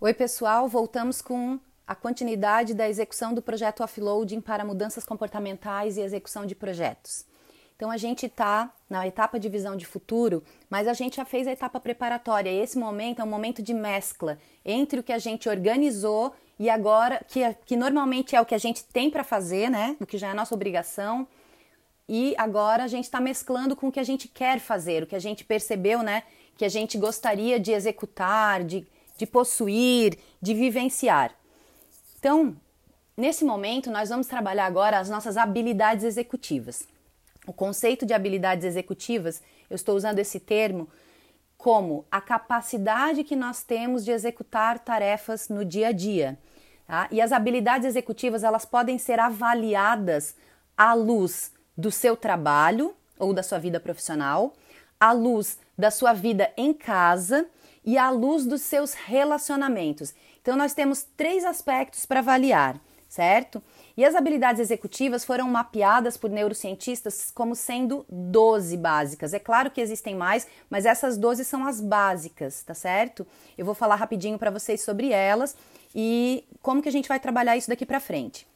Oi, pessoal, voltamos com a continuidade da execução do projeto offloading para mudanças comportamentais e execução de projetos. Então a gente está na etapa de visão de futuro, mas a gente já fez a etapa preparatória. Esse momento é um momento de mescla entre o que a gente organizou e agora, que, que normalmente é o que a gente tem para fazer, né? O que já é nossa obrigação. E agora a gente está mesclando com o que a gente quer fazer, o que a gente percebeu, né? Que a gente gostaria de executar, de de possuir, de vivenciar. Então, nesse momento, nós vamos trabalhar agora as nossas habilidades executivas. O conceito de habilidades executivas, eu estou usando esse termo como a capacidade que nós temos de executar tarefas no dia a dia. Tá? E as habilidades executivas elas podem ser avaliadas à luz do seu trabalho ou da sua vida profissional, à luz da sua vida em casa e à luz dos seus relacionamentos. Então, nós temos três aspectos para avaliar, certo? E as habilidades executivas foram mapeadas por neurocientistas como sendo 12 básicas. É claro que existem mais, mas essas 12 são as básicas, tá certo? Eu vou falar rapidinho para vocês sobre elas e como que a gente vai trabalhar isso daqui para frente.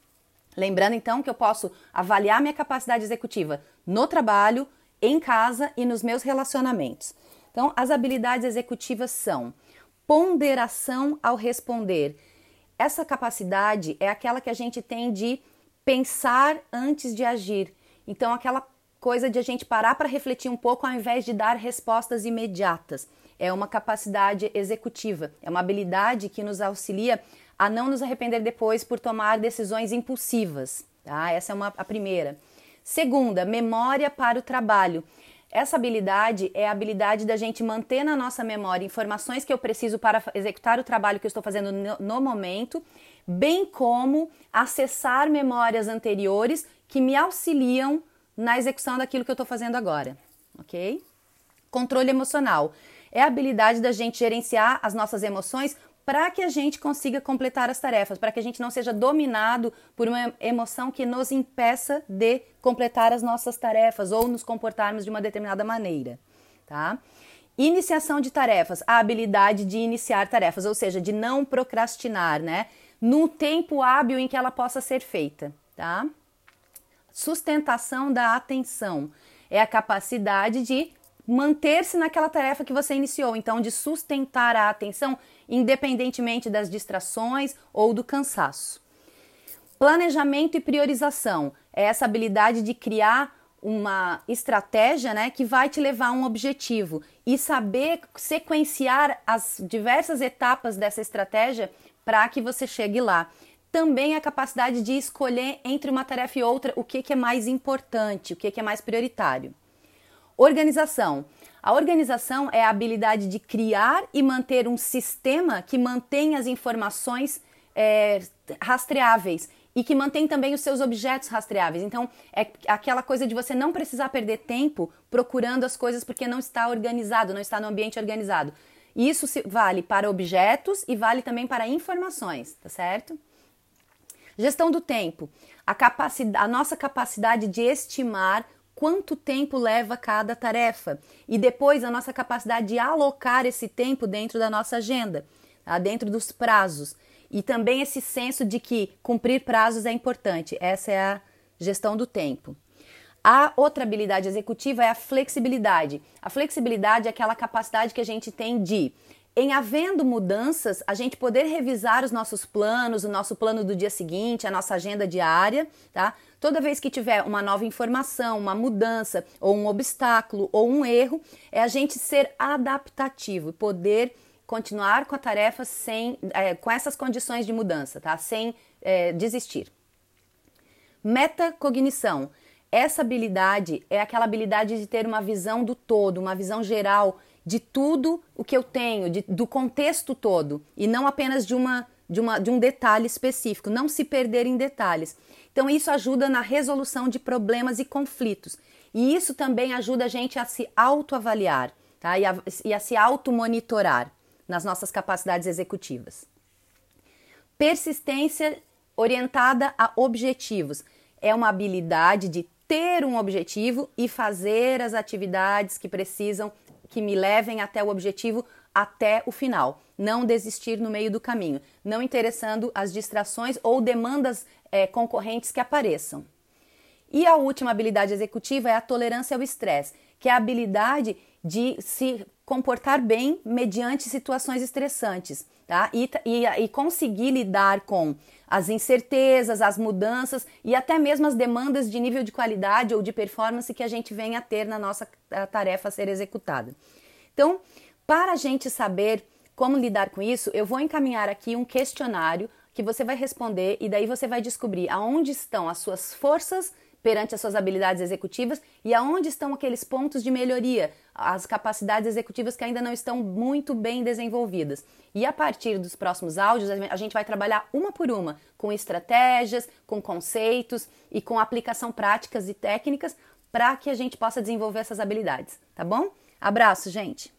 Lembrando então que eu posso avaliar minha capacidade executiva no trabalho, em casa e nos meus relacionamentos. Então, as habilidades executivas são ponderação ao responder. Essa capacidade é aquela que a gente tem de pensar antes de agir. Então, aquela coisa de a gente parar para refletir um pouco ao invés de dar respostas imediatas. É uma capacidade executiva, é uma habilidade que nos auxilia a não nos arrepender depois por tomar decisões impulsivas. Tá? Essa é uma, a primeira. Segunda, memória para o trabalho. Essa habilidade é a habilidade da gente manter na nossa memória informações que eu preciso para executar o trabalho que eu estou fazendo no, no momento, bem como acessar memórias anteriores que me auxiliam na execução daquilo que eu estou fazendo agora, ok? Controle emocional é a habilidade da gente gerenciar as nossas emoções para que a gente consiga completar as tarefas, para que a gente não seja dominado por uma emoção que nos impeça de completar as nossas tarefas ou nos comportarmos de uma determinada maneira, tá? Iniciação de tarefas, a habilidade de iniciar tarefas, ou seja, de não procrastinar, né? No tempo hábil em que ela possa ser feita, tá? Sustentação da atenção é a capacidade de manter-se naquela tarefa que você iniciou, então de sustentar a atenção independentemente das distrações ou do cansaço. Planejamento e priorização é essa habilidade de criar uma estratégia né, que vai te levar a um objetivo e saber sequenciar as diversas etapas dessa estratégia para que você chegue lá. Também a capacidade de escolher entre uma tarefa e outra o que, que é mais importante, o que, que é mais prioritário. Organização. A organização é a habilidade de criar e manter um sistema que mantém as informações é, rastreáveis e que mantém também os seus objetos rastreáveis. Então, é aquela coisa de você não precisar perder tempo procurando as coisas porque não está organizado, não está no ambiente organizado. Isso vale para objetos e vale também para informações, tá certo? Gestão do tempo. A, a nossa capacidade de estimar quanto tempo leva cada tarefa e depois a nossa capacidade de alocar esse tempo dentro da nossa agenda, tá? dentro dos prazos. E também esse senso de que cumprir prazos é importante. Essa é a gestão do tempo. A outra habilidade executiva é a flexibilidade. A flexibilidade é aquela capacidade que a gente tem de em havendo mudanças, a gente poder revisar os nossos planos, o nosso plano do dia seguinte, a nossa agenda diária, tá? Toda vez que tiver uma nova informação, uma mudança, ou um obstáculo, ou um erro, é a gente ser adaptativo e poder continuar com a tarefa sem, é, com essas condições de mudança, tá? Sem é, desistir. Metacognição. Essa habilidade é aquela habilidade de ter uma visão do todo, uma visão geral de tudo o que eu tenho, de, do contexto todo, e não apenas de uma, de uma de um detalhe específico, não se perder em detalhes. Então, isso ajuda na resolução de problemas e conflitos. E isso também ajuda a gente a se autoavaliar tá? e, a, e a se automonitorar nas nossas capacidades executivas. Persistência orientada a objetivos é uma habilidade de ter um objetivo e fazer as atividades que precisam que me levem até o objetivo até o final. não desistir no meio do caminho, não interessando as distrações ou demandas é, concorrentes que apareçam. E a última habilidade executiva é a tolerância ao estresse, que é a habilidade de se comportar bem mediante situações estressantes, tá? E, e, e conseguir lidar com as incertezas, as mudanças e até mesmo as demandas de nível de qualidade ou de performance que a gente venha a ter na nossa tarefa a ser executada. Então, para a gente saber como lidar com isso, eu vou encaminhar aqui um questionário que você vai responder e daí você vai descobrir aonde estão as suas forças perante as suas habilidades executivas e aonde estão aqueles pontos de melhoria, as capacidades executivas que ainda não estão muito bem desenvolvidas. E a partir dos próximos áudios, a gente vai trabalhar uma por uma, com estratégias, com conceitos e com aplicação práticas e técnicas para que a gente possa desenvolver essas habilidades, tá bom? Abraço, gente!